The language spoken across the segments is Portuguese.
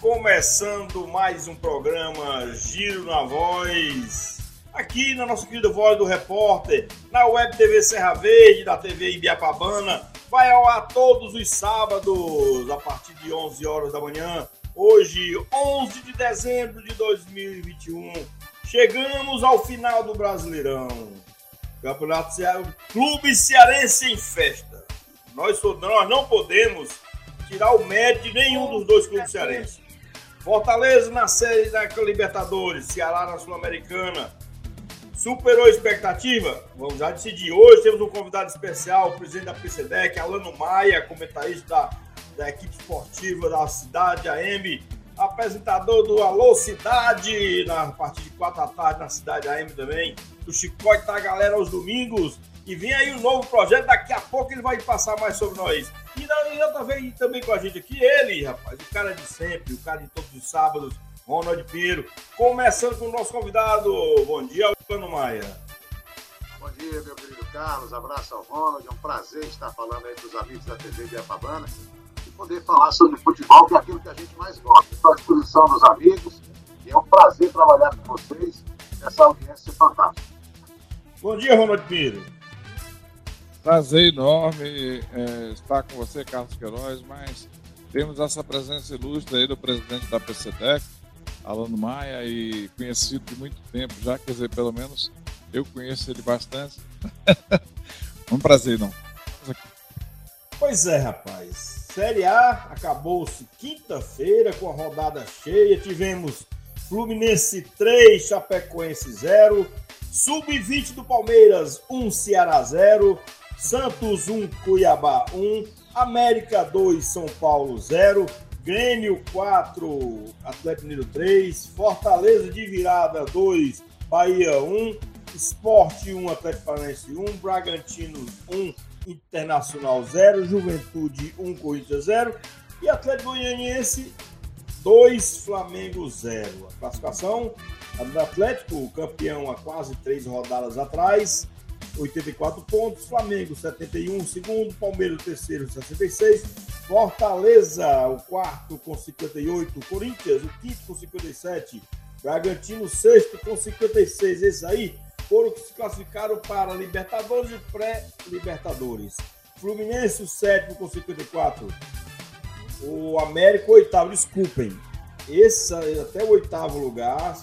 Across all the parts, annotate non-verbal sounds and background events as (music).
Começando mais um programa Giro na Voz, aqui na nossa querida Voz do Repórter, na Web TV Serra Verde, da TV Ibiapabana. Vai ao ar todos os sábados, a partir de 11 horas da manhã. Hoje, 11 de dezembro de 2021. Chegamos ao final do Brasileirão. Campeonato Ceará, Clube Cearense em festa. Nós, nós não podemos tirar o mérito de nenhum dos dois clubes cearenses. Fortaleza na série da Libertadores, Ceará na Sul-Americana. Superou a expectativa? Vamos já decidir. Hoje temos um convidado especial, o presidente da PCDEC, Alano Maia, comentarista da, da equipe esportiva da Cidade AM, apresentador do Alô Cidade, na partir de 4 da tarde na Cidade AM também. O Chicote da galera aos domingos. E vem aí um novo projeto, daqui a pouco ele vai passar mais sobre nós. E, e outra vez também com a gente aqui, ele, rapaz, o cara de sempre, o cara de todos os sábados, Ronald Pinheiro. Começando com o nosso convidado. Bom dia, Alcano Maia. Bom dia, meu querido Carlos. Abraço ao Ronald. É um prazer estar falando aí para os amigos da TV de Apabana e poder falar sobre futebol, que é aquilo que a gente mais gosta. Estou à disposição dos amigos e é um prazer trabalhar com vocês nessa audiência fantástica. Bom dia, Ronald Pinheiro. Prazer enorme é, estar com você, Carlos Queiroz, mas temos essa presença ilustre aí do presidente da PCDEC, Alano Maia, e conhecido de muito tempo já, quer dizer, pelo menos eu conheço ele bastante. (laughs) um prazer, não. Pois é, rapaz. Série A acabou-se quinta-feira com a rodada cheia. Tivemos Fluminense 3, Chapecoense 0, Sub-20 do Palmeiras 1, Ceará 0, Santos 1, Cuiabá 1, América 2, São Paulo 0, Grêmio 4, Atlético Mineiro 3, Fortaleza de virada 2, Bahia 1, Esporte 1, Atlético Paranaense 1, Bragantino 1, Internacional 0, Juventude 1, Corinthians 0 e Atlético Goianiense 2, Flamengo 0. A classificação do Atlético, campeão há quase três rodadas atrás, 84 pontos, Flamengo 71, segundo, Palmeiras terceiro 66, Fortaleza o quarto com 58, Corinthians o quinto com 57, Bragantino sexto com 56, esses aí foram que se classificaram para Libertadores e pré-Libertadores. Fluminense o sétimo com 54, o América oitavo, desculpem, esse até o oitavo lugar,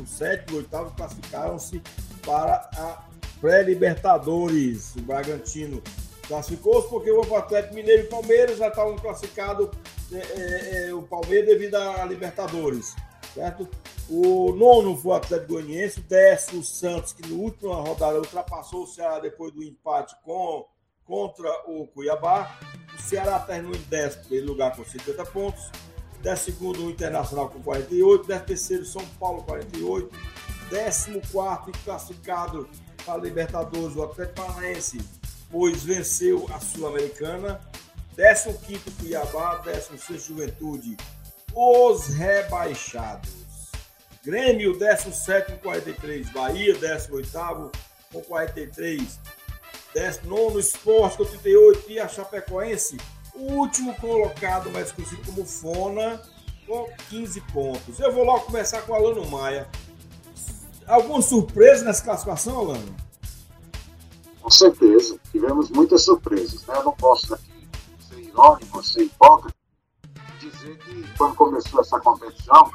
o sétimo e o oitavo classificaram-se para a pré-Libertadores. O Bragantino classificou-se porque o Atlético Mineiro e Palmeiras já estavam classificados, é, é, é, o Palmeiras devido à Libertadores, certo? O nono foi o Atlético Goianiense, o décimo o Santos, que no último rodada ultrapassou o Ceará depois do empate com, contra o Cuiabá. O Ceará terminou em décimo lugar com 50 pontos. Décimo segundo o Internacional com 48. Décimo terceiro São Paulo 48. Décimo quarto classificado para a Libertadores, o Atlético Paranaense, pois venceu a Sul-Americana. 15 Cuiabá, 16 Juventude, os rebaixados. Grêmio, 17 com 43, Bahia, 18 com 43, 19 Esporte com 38 e a Chapecoense, o último colocado, mais conhecido como Fona, com 15 pontos. Eu vou logo começar com o Alano Maia. Alguma surpresa nessa classificação, Alano? Com certeza, tivemos muitas surpresas. Né? Eu não posso aqui ser irônico, ser hipócrita, dizer que quando começou essa competição,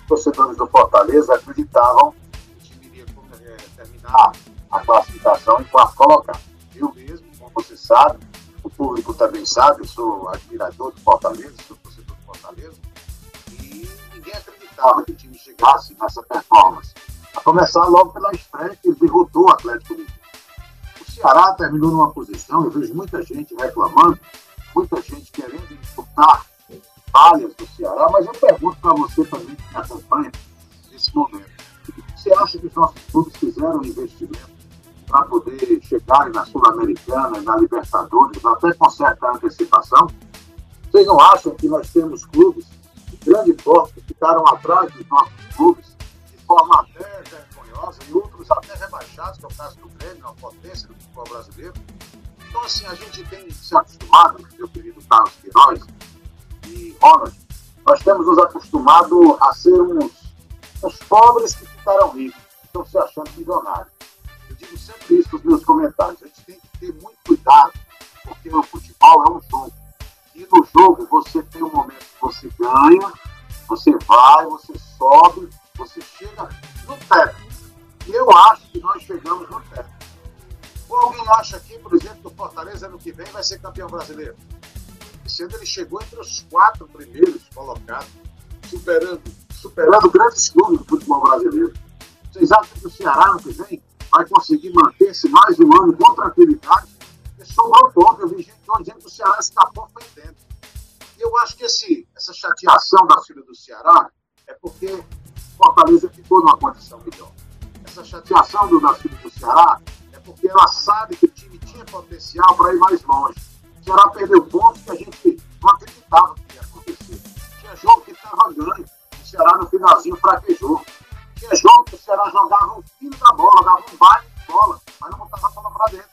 os torcedores do Fortaleza acreditavam que o time iria é, terminar a classificação em quarto colocado. Eu mesmo, como você sabe, o público também sabe, eu sou admirador do Fortaleza, sou torcedor do Fortaleza, e ninguém acreditava que o time chegasse nessa performance. A começar logo pela estreia que derrotou o Atlético Mineiro. O Ceará terminou numa posição, eu vejo muita gente reclamando, muita gente querendo disputar falhas do Ceará, mas eu pergunto para você também que me acompanha nesse momento. Você acha que os nossos clubes fizeram um investimento para poder chegar na Sul-Americana na Libertadores, até com certa antecipação? Vocês não acham que nós temos clubes de grande porte que ficaram atrás dos nossos clubes forma até vergonhosa e outros até rebaixados, que é o caso do Grêmio, a potência do futebol brasileiro? Então, assim, a gente tem se acostumado, meu querido Carlos Queiroz, e Ronald, nós temos nos acostumado a ser uns, uns pobres que ficaram ricos, estão se achando milionários. Eu digo sempre isso nos meus comentários. A gente tem que ter muito cuidado, porque o futebol é um jogo. E no jogo você tem um momento que você ganha, você vai, você sobe, você chega no teto. E eu acho que nós chegamos no teto. Ou alguém acha aqui, por exemplo, que o Fortaleza ano que vem vai ser campeão brasileiro? Esse ele chegou entre os quatro primeiros colocados, superando, superando grandes clubes do futebol brasileiro. Vocês acham que o Ceará ano que vem vai conseguir manter-se mais um ano com tranquilidade? Porque sobrou ponto. Eu vi gente dizendo que o Ceará escapou foi dentro. E eu acho que esse, essa chateação da filha do Ceará é porque Fortaleza ficou numa condição melhor. Essa chateação do, da filha do Ceará é porque ela sabe que o time tinha potencial para ir mais longe o Ceará perdeu pontos que a gente não acreditava que ia acontecer. Tinha jogo que estava ganho, o Ceará no finalzinho fraquejou. Tinha jogo que o Ceará jogava um fino da bola, dava um baile de bola, mas não botava a bola para dentro.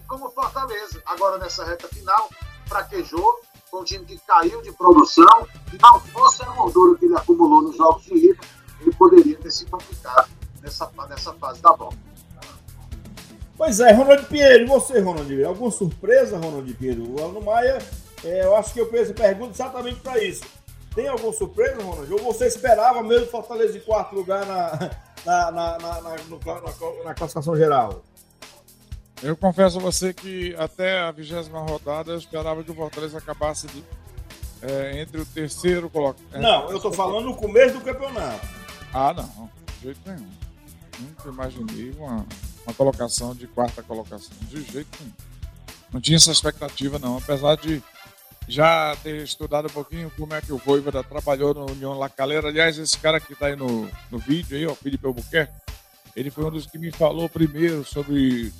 E como Fortaleza, agora nessa reta final, fraquejou, com um time que caiu de produção, e não fosse a gordura que ele acumulou nos jogos de ida, ele poderia ter se complicado nessa, nessa fase da bola. Pois é, Ronald Pinheiro, e você, Ronald? Alguma surpresa, Ronald Pinheiro? O Alno Maia, é, eu acho que eu fiz a pergunta exatamente para isso. Tem alguma surpresa, Ronald? Ou você esperava mesmo Fortaleza em quarto lugar na, na, na, na, na, no, na classificação geral? Eu confesso a você que até a vigésima rodada eu esperava que o Fortaleza acabasse de, é, entre o terceiro colocado. É, não, eu estou falando no começo do campeonato. Ah, não, de jeito nenhum. Nunca imaginei uma uma colocação de quarta colocação. De jeito nenhum. Não tinha essa expectativa, não. Apesar de já ter estudado um pouquinho como é que o Voivoda trabalhou no União La Calera. Aliás, esse cara que está aí no, no vídeo, aí, o Felipe Albuquerque, ele foi um dos que me falou primeiro sobre.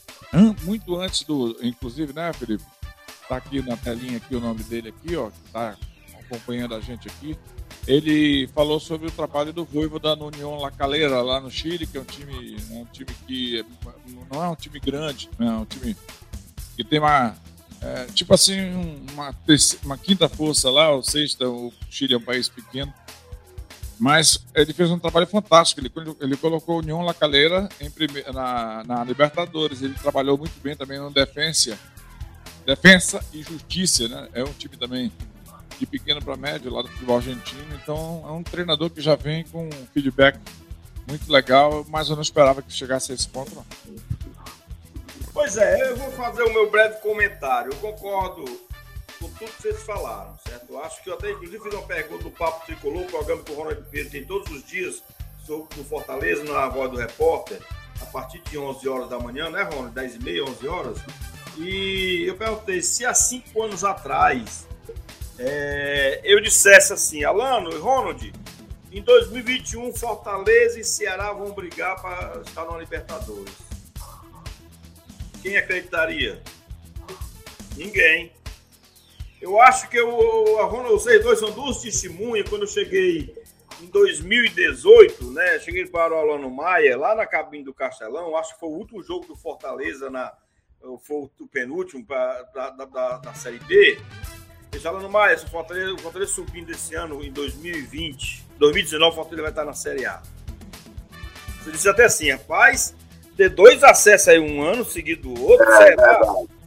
Muito antes do. Inclusive, né, Felipe? Está aqui na telinha aqui o nome dele aqui, ó, que está acompanhando a gente aqui. Ele falou sobre o trabalho do Voivoda no União La Calera, lá no Chile, que é um time, é um time que não é um time grande, né? é um time que tem uma. É, tipo assim, uma, uma quinta força lá, ou sexta, o Chile é um país pequeno. Mas ele fez um trabalho fantástico. Ele, ele colocou União La Calera prime, na, na Libertadores. Ele trabalhou muito bem também no Defensa. Defensa e Justiça, né? É um time também de pequeno para médio lá do futebol argentino. Então é um treinador que já vem com um feedback muito legal, mas eu não esperava que chegasse a esse ponto. Não. Pois é, eu vou fazer o meu breve comentário. Eu concordo com tudo que vocês falaram, certo? Eu acho que eu até inclusive fiz uma pergunta do Papo Tricolor, programa que o Ronald Pedro tem todos os dias sobre o Fortaleza na voz do repórter, a partir de 11 horas da manhã, né, Ronald? 10 e meia, 11 horas. E eu perguntei se há cinco anos atrás é, eu dissesse assim, Alano e Ronald, em 2021 Fortaleza e Ceará vão brigar para estar na Libertadores. Quem acreditaria? Ninguém. Eu acho que eu, a Ronald, vocês dois são duas testemunhas. Quando eu cheguei em 2018, né? Cheguei para o Alano Maia, lá na cabine do Castelão. Acho que foi o último jogo do Fortaleza, na, foi o penúltimo pra, da, da, da Série B. Fala no mais, o Fortaleza, o Fortaleza subindo esse ano em 2020, 2019, o Fortaleza vai estar na Série A. Você disse até assim, rapaz, ter dois acessos aí um ano seguido do outro, é, será? É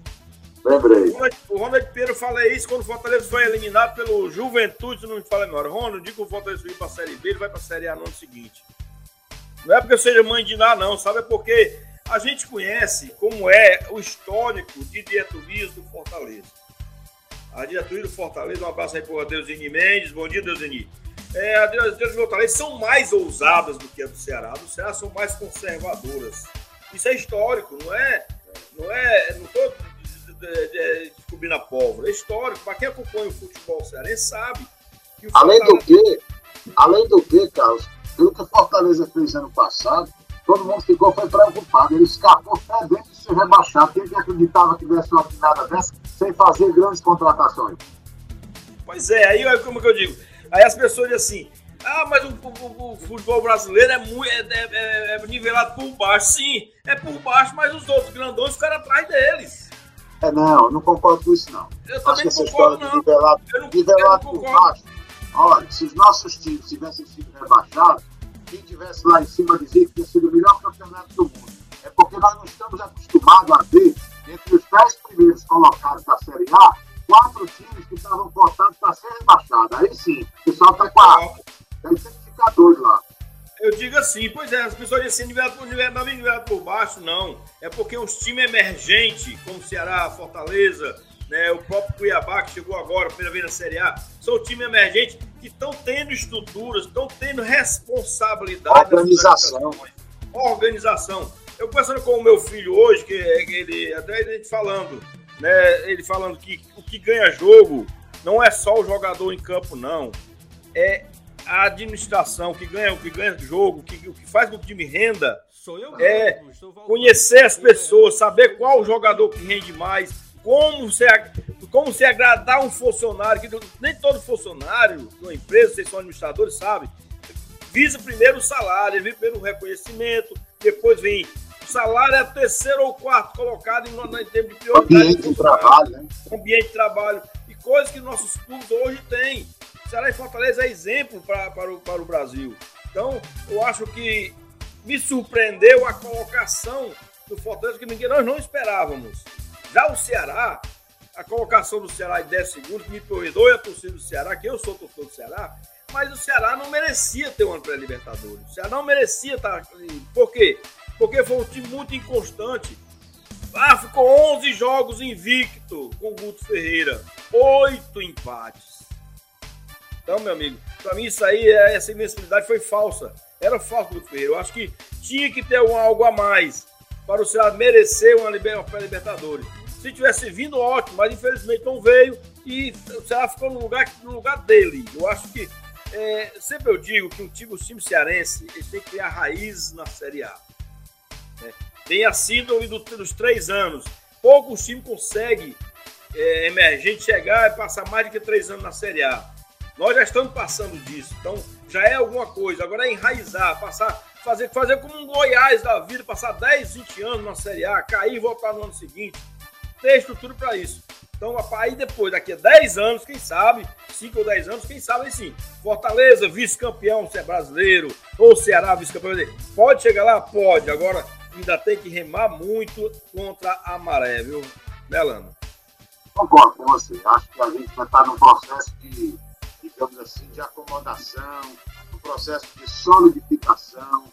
Lembrei. O Ronald Pedro fala isso quando o Fortaleza foi eliminado pelo Juventude, não me fala agora. Ronald, diga que o Fortaleza subir para a Série B, ele vai para a Série A no ano seguinte. Não é porque eu seja mãe de nada, não, sabe? É porque a gente conhece como é o histórico de diretoria do Fortaleza. A diretoria do Fortaleza, um abraço aí para o Deusini Mendes. Bom dia, Deusini. É, a diretoria do Fortaleza são mais ousadas do que a do Ceará. Do Ceará são mais conservadoras. Isso é histórico, não é? Não é. Não estou descobrindo a pólvora. É histórico. Para quem acompanha o futebol cearense sabe. Que além do que, além do que, Carlos, pelo que o Fortaleza fez ano passado, todo mundo ficou foi preocupado. Ele escapou perdendo de ser rebaixado. Quem que acreditava que desse uma finada dessa sem fazer grandes contratações? Pois é, aí como que eu digo? Aí as pessoas dizem assim, ah, mas o, o, o futebol brasileiro é, muito, é, é, é, nivelado por baixo. Sim, é por baixo, mas os outros grandões ficaram atrás deles. É, não, eu não concordo com isso, não. Eu Acho que essa história não. de nivelado, não, nivelado por baixo. Olha, se os nossos times tivessem sido rebaixados, quem tivesse lá em cima dizia que tinha sido o melhor campeonato do mundo. Porque nós não estamos acostumados a ver, entre os dez primeiros colocados da Série A, quatro times que estavam cotados para ser rebaixados. Aí sim, o pessoal está com a. Tem que ficar doido lá. Eu digo assim, pois é, as pessoas dizem assim, nivelado por, nivelado, nivelado por baixo, não. É porque os times emergentes, como Ceará, Fortaleza, né, o próprio Cuiabá, que chegou agora, primeira vez na Série A, são times emergentes que estão tendo estruturas, estão tendo responsabilidade. Organização. Organização. Eu conversando com o meu filho hoje, que ele até a gente falando, né, ele falando que o que ganha jogo não é só o jogador em campo, não. É a administração que ganha, o que ganha jogo, que, o que faz com que o time renda. Sou eu, é conhecer as pessoas, saber qual jogador que rende mais, como se, como se agradar um funcionário, que nem todo funcionário de uma empresa, vocês são administradores, sabe, visa primeiro o salário, vem primeiro o reconhecimento, depois vem o salário é terceiro ou quarto colocado em, termos de prioridade. Ambiente de trabalho, né? Ambiente de trabalho. E coisas que nossos clubes hoje têm. Ceará e Fortaleza é exemplo pra, para, o, para o Brasil. Então, eu acho que me surpreendeu a colocação do Fortaleza que ninguém, nós não esperávamos. Já o Ceará, a colocação do Ceará em 10 segundos, me perdoe a torcida do Ceará, que eu sou torcedor do Ceará, mas o Ceará não merecia ter uma pré-libertadores. O Ceará não merecia estar. Por quê? Porque foi um time muito inconstante. Ah, ficou 11 jogos invicto com o Guto Ferreira. Oito empates. Então, meu amigo, para mim isso aí, essa invencibilidade foi falsa. Era falso Guto Ferreira. Eu acho que tinha que ter um, algo a mais para o Ceará merecer uma, uma pré-libertadores. Se tivesse vindo, ótimo, mas infelizmente não veio e o Ceará ficou no lugar, no lugar dele. Eu acho que, é, sempre eu digo que um time, o time cearense ele tem que criar raízes na Série A. Né? Tenha sido dos, dos três anos. Poucos times conseguem, é, emergente, chegar e passar mais do que três anos na Série A. Nós já estamos passando disso, então já é alguma coisa. Agora é enraizar, passar, fazer, fazer como um Goiás da vida, passar 10, 20 anos na Série A, cair e voltar no ano seguinte ter estrutura para isso. Então, aí depois, daqui a 10 anos, quem sabe, 5 ou 10 anos, quem sabe sim. Fortaleza, vice-campeão, se é brasileiro, ou Ceará, vice-campeão. Pode chegar lá? Pode. Agora, ainda tem que remar muito contra a maré, viu, Belano? Concordo com você. Acho que a gente vai estar num processo de, digamos assim, de acomodação, um processo de solidificação.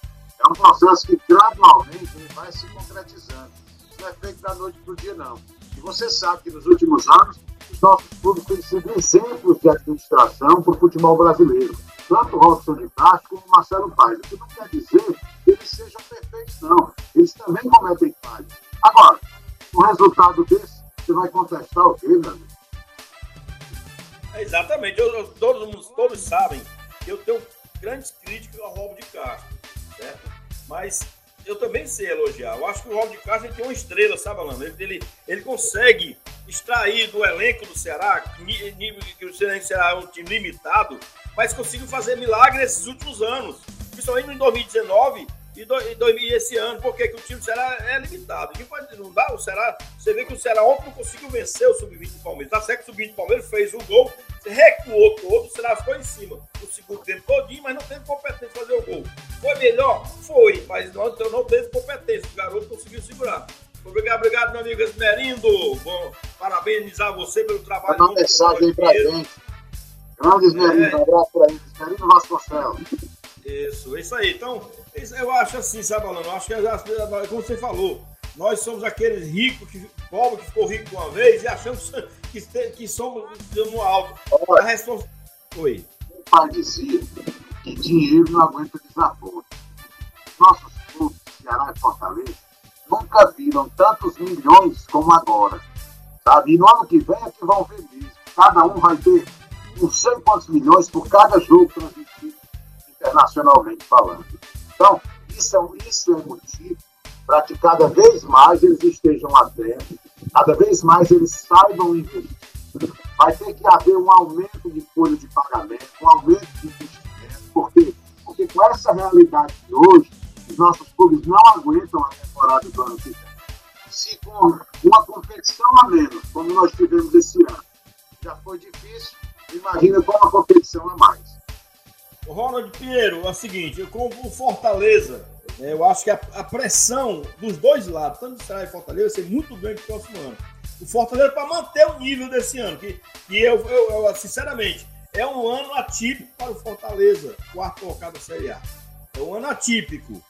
É um processo que gradualmente vai se concretizando. Isso não é feito da noite para o dia, não. E você sabe que nos últimos anos, os nossos clubes têm sido exemplos de administração para o futebol brasileiro. Tanto o Robson de Castro como o Marcelo Paes. O que não quer dizer que eles sejam não. Eles também cometem falhas. Agora, o resultado desse, você vai contestar o quê, meu amigo? Exatamente. Eu, eu, todos, todos sabem que eu tenho grandes críticas ao Robo de Castro, certo? Mas eu também sei elogiar. Eu acho que o Rob de Castro tem uma estrela, sabe, Alano? Ele, ele, ele consegue extrair do elenco do Ceará, que o Ceará é um time limitado, mas conseguiu fazer milagre nesses últimos anos. Principalmente em 2019 e, do, e, do, e esse ano, porque que o time do Ceará é limitado. Não, pode, não dá o Ceará. Você vê que o Ceará ontem não conseguiu vencer o Sub-20 do Palmeiras. Tá certo que o Sub-20 do Palmeiras fez um gol, recuou todo, o Ceará ficou em cima o segundo tempo todinho, mas não teve competência de fazer o gol. Foi melhor? Foi, mas não, então não teve competência. O garoto conseguiu segurar. Obrigado, obrigado, meu amigo Esmerindo. Bom, parabenizar você pelo trabalho. Manda mensagem aí pra gente. Grande Esmerindo, é. um abraço pra ele. Esmerindo Vasconcelos. Isso, é isso aí. Então, Eu acho assim, sabe, Alano? Eu acho que, como você falou, nós somos aqueles ricos, que, pobre que ficou rico uma vez e achamos que, que somos no alto. A resposta. Oi. O pai dizia que dinheiro não aguenta desaforo. Nossos clubes, Ceará e Fortaleza, nunca viram tantos milhões como agora. Sabe? E no ano que vem é que vão ver mesmo. Cada um vai ter não sei quantos milhões por cada jogo transmitido internacionalmente falando. Então, isso é, isso é motivo para que cada vez mais eles estejam atentos, cada vez mais eles saibam investir. Vai ter que haver um aumento de folha de pagamento, um aumento de investimento. Por quê? Porque com essa realidade de hoje, os nossos clubes não aguentam a temporada do ano que vem. Se com uma competição a menos, como nós tivemos esse ano, já foi difícil, imagina com uma competição a mais. Ronald Pinheiro, é o seguinte, com o Fortaleza, é, eu acho que a, a, pressão dos dois lados, tanto do Ceará e Fortaleza, vai ser muito grande no próximo ano. O Fortaleza para manter o nível desse ano, que, que eu, eu, eu, sinceramente, é um ano atípico para o Fortaleza, quarto colocado da Série A. É um ano atípico.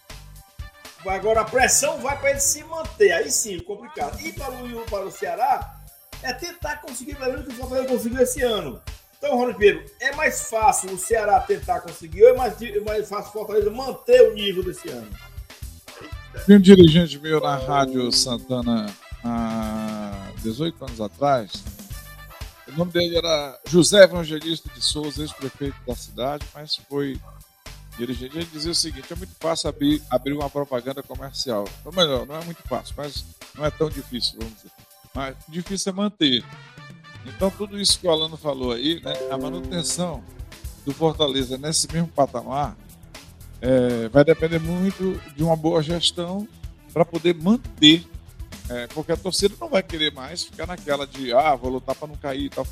Agora a pressão vai para ele se manter, aí sim, complicado. E para o, para o Ceará, é tentar conseguir pelo menos o que o Fortaleza conseguiu esse ano. Então, Ronald Pedro, é mais fácil o Ceará tentar conseguir ou é mais, é mais fácil o Fortaleza manter o nível desse ano? Tinha um dirigente meu na Rádio Santana há 18 anos atrás. O nome dele era José Evangelista de Souza, ex-prefeito da cidade, mas foi dirigente. Ele dizia o seguinte: é muito fácil abrir, abrir uma propaganda comercial. Ou melhor, não é muito fácil, mas não é tão difícil, vamos dizer. Mas difícil é manter. Então, tudo isso que o Alano falou aí, né, a manutenção do Fortaleza nesse mesmo patamar é, vai depender muito de uma boa gestão para poder manter, é, porque a torcida não vai querer mais ficar naquela de, ah, vou lutar para não cair e tal.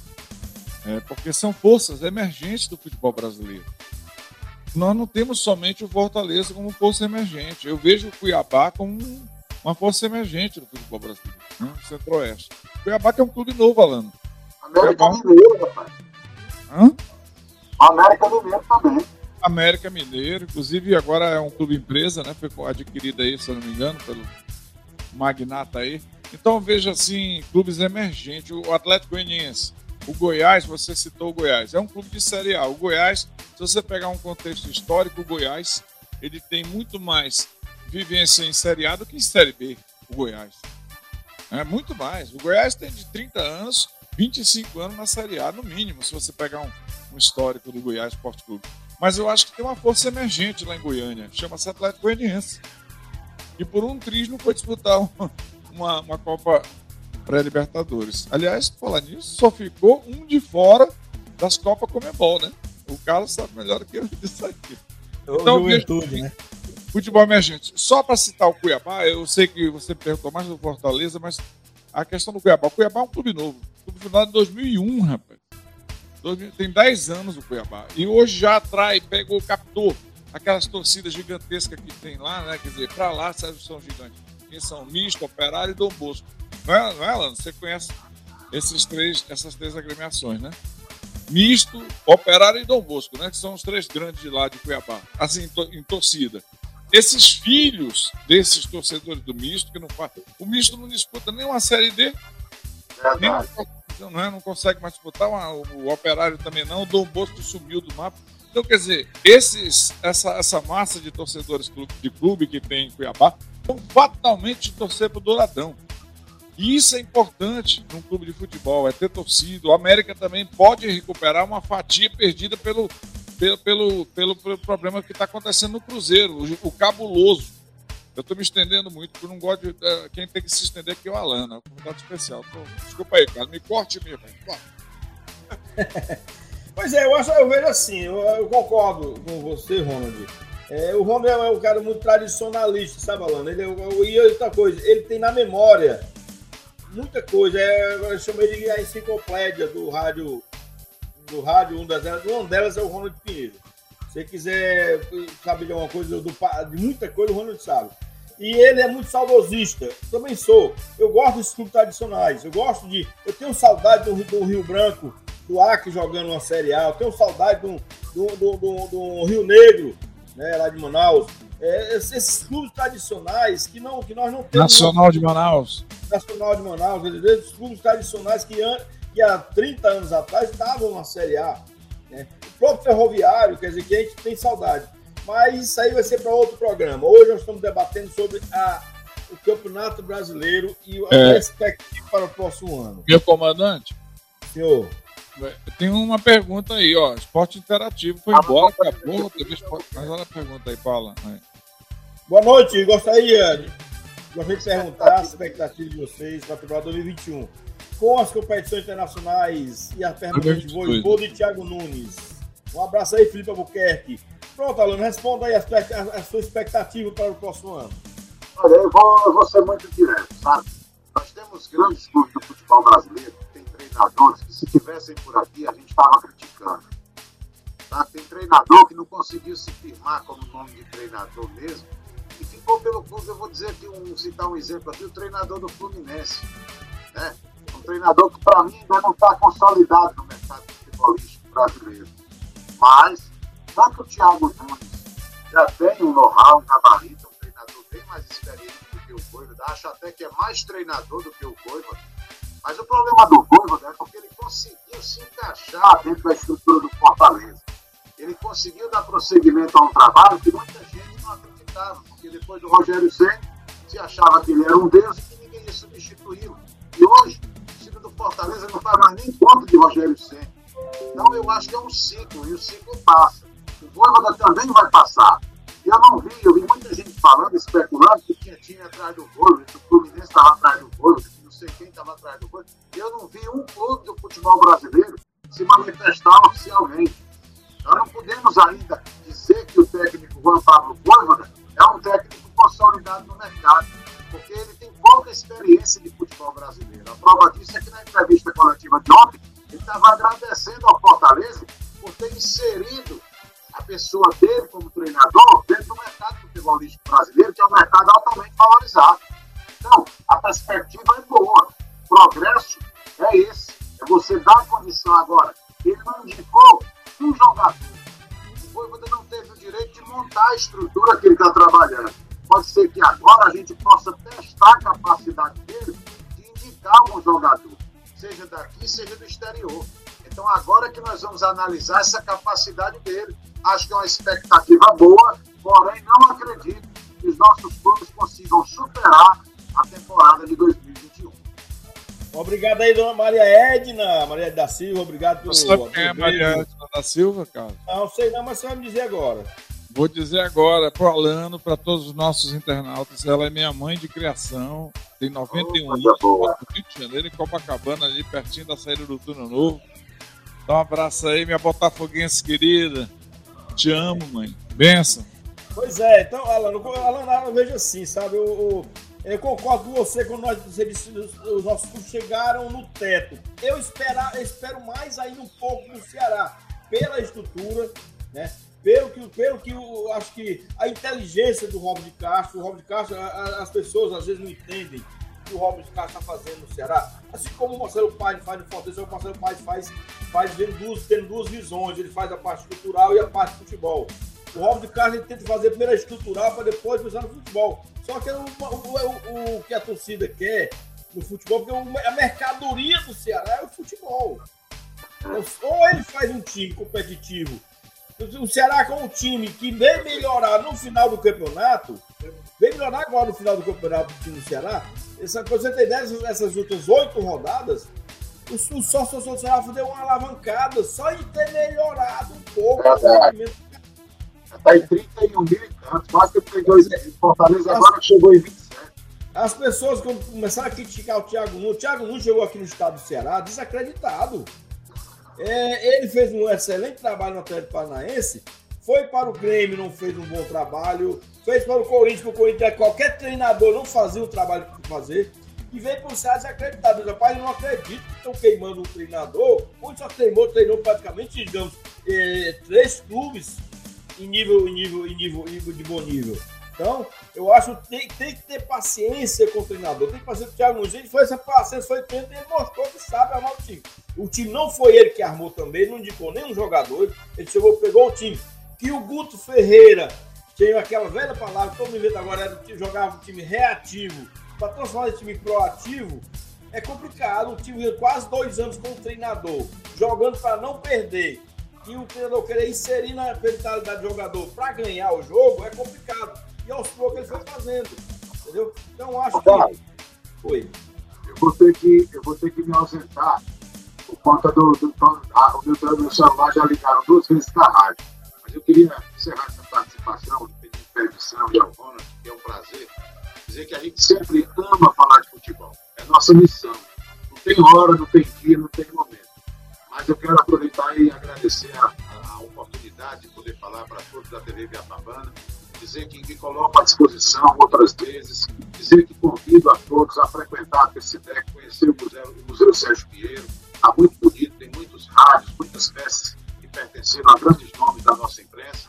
É, porque são forças emergentes do futebol brasileiro. Nós não temos somente o Fortaleza como força emergente. Eu vejo o Cuiabá como uma força emergente do futebol brasileiro, né? Centro-Oeste. Cuiabá que é um clube novo, Alano. América Mineiro, rapaz. Hã? América Mineiro também. América Mineiro, inclusive agora é um clube empresa, né? Foi adquirido aí, se eu não me engano, pelo magnata aí. Então veja assim, clubes emergentes, o Atlético Goianiense, o Goiás, você citou o Goiás, é um clube de Série A. O Goiás, se você pegar um contexto histórico, o Goiás, ele tem muito mais vivência em Série A do que em Série B, o Goiás. É muito mais. O Goiás tem de 30 anos 25 anos na Série A, no mínimo, se você pegar um, um histórico do Goiás Esporte Clube. Mas eu acho que tem uma força emergente lá em Goiânia, chama-se Atlético Goianiense. E por um triz não foi disputar uma, uma, uma Copa pré-Libertadores. Aliás, falar nisso, só ficou um de fora das Copas Comebol, né? O Carlos sabe melhor que eu disso aqui. Então, Juventude, né? Futebol emergente. Só para citar o Cuiabá, eu sei que você perguntou mais do Fortaleza, mas a questão do Cuiabá. O Cuiabá é um clube novo. Clube fundado em 2001, rapaz. Tem 10 anos o Cuiabá. E hoje já atrai, pegou, captou aquelas torcidas gigantescas que tem lá, né? Quer dizer, para lá são gigantes. Que são Misto, Operário e Dom Bosco. Não é, não é Alan? Você conhece esses três, essas três agremiações, né? Misto, Operário e Dom Bosco, né? Que são os três grandes de lá de Cuiabá. Assim, em torcida. Esses filhos desses torcedores do Misto, que não faz. O Misto não disputa nem uma Série D, nem uma, não, é, não consegue mais disputar, o, o Operário também não, o Dom Bosco sumiu do mapa. Então, quer dizer, esses, essa, essa massa de torcedores de clube que tem em Cuiabá vão fatalmente torcer para o Douradão. E isso é importante num clube de futebol, é ter torcido. O América também pode recuperar uma fatia perdida pelo, pelo, pelo, pelo, pelo problema que está acontecendo no Cruzeiro, o, o cabuloso. Eu estou me estendendo muito, porque eu não gosto de. Quem tem que se estender aqui é o Alan, né? convidado especial. Tô, desculpa aí, cara, me corte mesmo. (laughs) pois é, eu, acho, eu vejo assim, eu, eu concordo com você, Ronald. É, o Ronald é um cara muito tradicionalista, sabe, Alan? Ele, e outra coisa, ele tem na memória muita coisa. É, eu chamei de a enciclopédia do rádio do rádio, uma das uma delas é o Ronald Pinheiro. Se você quiser saber de alguma coisa, do, de muita coisa, o Ronald sabe. E ele é muito saudosista. Também sou. Eu gosto dos clubes tradicionais. Eu gosto de. Eu tenho saudade do, do Rio Branco, do Acre jogando uma Série A. Eu tenho saudade do, do, do, do, Rio Negro, né, lá de Manaus. é, esses clubes tradicionais que, não, que nós não temos. Nacional de Manaus. Nacional de Manaus, esses clubes tradicionais que, que há 30 anos atrás estavam na Série A. Né? O próprio Ferroviário, quer dizer, que a gente tem saudade. Mas isso aí vai ser para outro programa. Hoje nós estamos debatendo sobre a, o Campeonato Brasileiro e a é. perspectiva para o próximo ano. Meu comandante? Senhor. Tem uma pergunta aí, ó. Esporte interativo foi embora, acabou. Teve esporte... Mas olha a pergunta aí, Paula. Aí. Boa noite, gostaria, gostaria de perguntar a expectativa de vocês para a temporada 2021. Com as competições internacionais e a pergunta de Voivoda de Thiago Nunes. Um abraço aí, Felipe Albuquerque. Pronto, Alan, responda aí a, a, a, sua expectativa para o próximo ano. Olha, eu vou, eu vou ser muito direto, sabe? Nós temos grandes clubes do futebol brasileiro treinadores que se tivessem por aqui a gente estava criticando. Tá? Tem treinador que não conseguiu se firmar como nome de treinador mesmo e ficou pelo clube. Eu vou dizer aqui, um, citar um exemplo aqui, o treinador do Fluminense. Né? Um treinador que para mim ainda não está consolidado no mercado futebolístico brasileiro. Mas, tanto o Thiago Nunes já tem um know-how, um gabarito, um treinador bem mais experiente do que o Voivoda, acho até que é mais treinador do que o Voivoda, mas o problema do Voivoda é porque ele conseguiu se encaixar dentro da estrutura do Fortaleza. Ele conseguiu dar prosseguimento a um trabalho que muita gente não acreditava, porque depois do Rogério Senna se achava que ele era um deus e que ninguém ia substituí-lo. E hoje, o time do Fortaleza não faz mais nem conta de Rogério Senna. Então eu acho que é um ciclo, e o ciclo passa. O Voivoda também vai passar. Eu não vi, eu vi muita gente falando, especulando que tinha time atrás do Voivoda, que o Fluminense estava atrás do Voivoda, sei quem estava atrás do coisa. Eu não vi um clube do futebol brasileiro se manifestar oficialmente. Nós não podemos ainda dizer que o técnico Juan Pablo Voivoda é um técnico consolidado no mercado, porque ele tem pouca experiência de futebol brasileiro. A prova disso é que na entrevista coletiva de ontem, ele estava agradecendo ao Fortaleza por ter inserido a pessoa dele como treinador dentro do mercado futebolístico brasileiro, que é um mercado altamente valorizado. Então, a perspectiva é boa. Progresso é esse. É você dar condição agora. Ele não indicou um jogador. O Voivoda não teve o direito de montar a estrutura que ele está trabalhando. Pode ser que agora a gente possa testar a capacidade dele de indicar um jogador, seja daqui, seja do exterior. Então agora que nós vamos analisar essa capacidade dele. Acho que é uma expectativa boa, porém não acredito que os nossos clubes consigam superar a temporada de 2021. Obrigado aí, dona Maria Edna, Maria da Silva, obrigado pelo. Você sabe quem é Maria Edna da Silva, cara? Não, sei não, mas você vai me dizer agora. Vou dizer agora pro Alano, para todos os nossos internautas, ela é minha mãe de criação, tem 91 oh, anos, no Rio de Janeiro, em Copacabana, ali pertinho da saída do Túnel Novo. Dá um abraço aí, minha botafoguense querida. Te amo, mãe. Benção. Pois é, então, Alano, Alano, eu vejo assim, sabe? O, o eu concordo com você quando nós, você disse, os nossos clubes chegaram no teto. Eu, esperar, eu espero mais ainda um pouco no Ceará, pela estrutura, né? Pelo que, pelo que eu acho que a inteligência do Robert de Castro, o Robert de Castro, a, a, as pessoas às vezes não entendem que o Robert Castro está fazendo no Ceará. Assim como o Marcelo Paes faz no Fortaleza, o Marcelo Paes faz, faz vendo duas, tendo duas visões. Ele faz a parte cultural e a parte futebol. O Robert Castro tenta fazer primeiro a estrutural para depois pensar no futebol. Só que o, o, o, o, que a torcida quer no futebol, porque a mercadoria do Ceará é o futebol. Ou ele faz um time competitivo. O Ceará com um time que vem melhorar no final do campeonato, vem melhorar agora no final do campeonato do time do Ceará. Essa, você tem dessas, essas últimas oito rodadas, o, o sócio do Ceará deu uma alavancada só em ter melhorado um pouco é o rendimento Está em 31 mil e quase que 32 mil. Fortaleza agora chegou em 27. As pessoas começaram a criticar o Thiago Nunes. O Thiago Nunes chegou aqui no estado do Ceará desacreditado. É, ele fez um excelente trabalho no Atlético Paranaense, foi para o Grêmio, não fez um bom trabalho, fez para o Corinthians, que o Corinthians, qualquer treinador não fazia o trabalho que fazer, e veio para o Ceará desacreditado. Rapaz, eu não acredito que estão queimando um treinador, onde só treinou, treinou praticamente, digamos, é, três clubes em nível, em nível, em nível, em nível de bom nível. Então, eu acho que tem, tem, que ter paciência com o treinador. Tem que fazer o Thiago Nunes. Ele foi essa paciência, foi tempo e ele mostrou que sabe armar o time. O time não foi ele que armou também, não indicou nenhum jogador. Ele chegou, pegou o time. Que o Guto Ferreira tem aquela velha palavra, todo mundo agora, era que jogava um time reativo, para transformar esse time proativo, é complicado. O time quase dois anos com o treinador, jogando para não perder, e o treinador querer inserir na mentalidade do jogador para ganhar o jogo, é complicado. E aos poucos ele foi fazendo, entendeu? Então acho que. Foi. Eu vou ter que, eu vou ter que me ausentar por conta do. do, do ah, o meu, celular já ligaram duas vezes na rádio. Mas eu queria encerrar essa participação, pedir permissão de Alvona, que é um prazer, dizer que a gente sempre ama falar de futebol. É nossa missão. Não tem hora, não tem dia, não tem momento. Mas eu quero aproveitar e agradecer a, a, a oportunidade de poder falar para todos da TV Viapabana, dizer que me coloco à disposição outras vezes, dizer que convido a todos a frequentar a PCDEC, conhecer o Museu, o Museu Sérgio Pinheiro. Está muito bonito, tem muitos rádios, muitas peças que pertenceram a grandes nomes da nossa imprensa.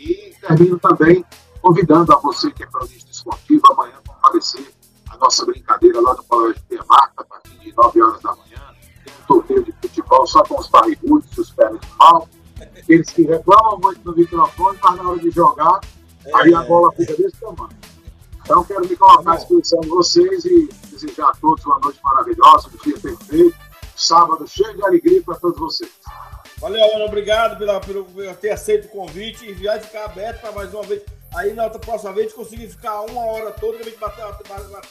E termino também convidando a você que é cronista esportivo amanhã comparecer a nossa brincadeira lá no Colégio Marca, a partir de 9 horas da manhã. Tem um torneio de futebol só com os barrigudos e os pernas de pau. Aqueles que reclamam muito no microfone, mas na hora de jogar, aí a bola fica desse tamanho. Então, quero me colocar à disposição de vocês e desejar a todos uma noite maravilhosa, um dia perfeito, sábado cheio de alegria para todos vocês. Valeu, Ana, obrigado pela, pelo, por ter aceito o convite e vai ficar aberto para mais uma vez. Aí na outra próxima vez conseguir ficar uma hora toda, a gente bater,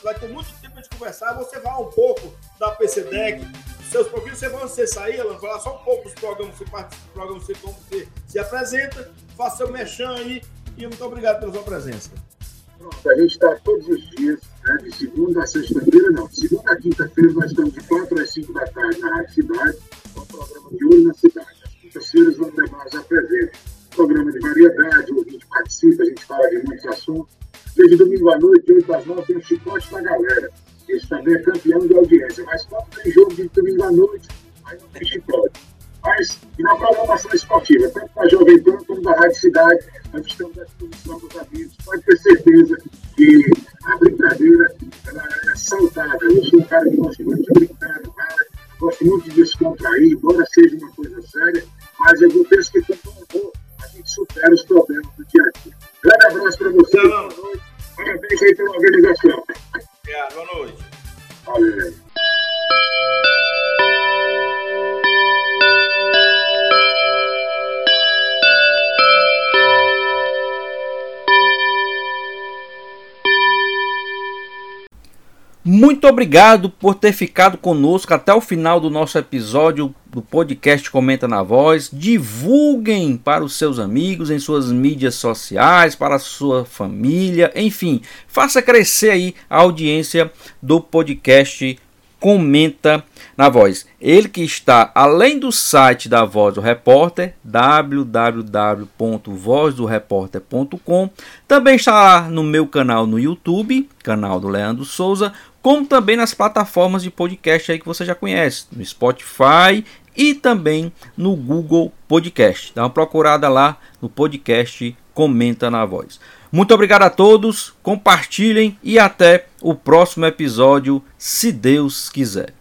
vai ter muito tempo para gente conversar. Você vai um pouco da PC Deck, seus pouquinhos, você vai você sair, Alan, falar só um pouco dos programas, você participa dos programas, você, como você se apresenta, faça seu mechan aí e muito obrigado pela sua presença. Pronto, a gente está todos os dias, né, de segunda a sexta-feira, não, segunda a quinta-feira nós estamos de 4 às 5 da tarde na Rádio Cidade, com o programa de Olho na Cidade. As quintas-feiras, o André Barros apresenta programa de variedade, o ouvinte participa, a gente fala de muitos assuntos. Desde domingo à noite, 8 às 9, tem o Chicote da Galera. Esse também é campeão de audiência. Mas quando tem jogo de domingo à noite, aí não tem chicote. Mas, na programação esportiva, tanto da Jovem Pan como da Rádio Cidade, Muito obrigado por ter ficado conosco até o final do nosso episódio do podcast Comenta na Voz. Divulguem para os seus amigos em suas mídias sociais, para a sua família, enfim, faça crescer aí a audiência do podcast Comenta na Voz. Ele que está além do site da Voz do Repórter, www.vozdoreporter.com, também está no meu canal no YouTube, canal do Leandro Souza, como também nas plataformas de podcast aí que você já conhece, no Spotify e também no Google Podcast. Dá uma procurada lá no podcast Comenta na Voz. Muito obrigado a todos, compartilhem e até o próximo episódio, se Deus quiser.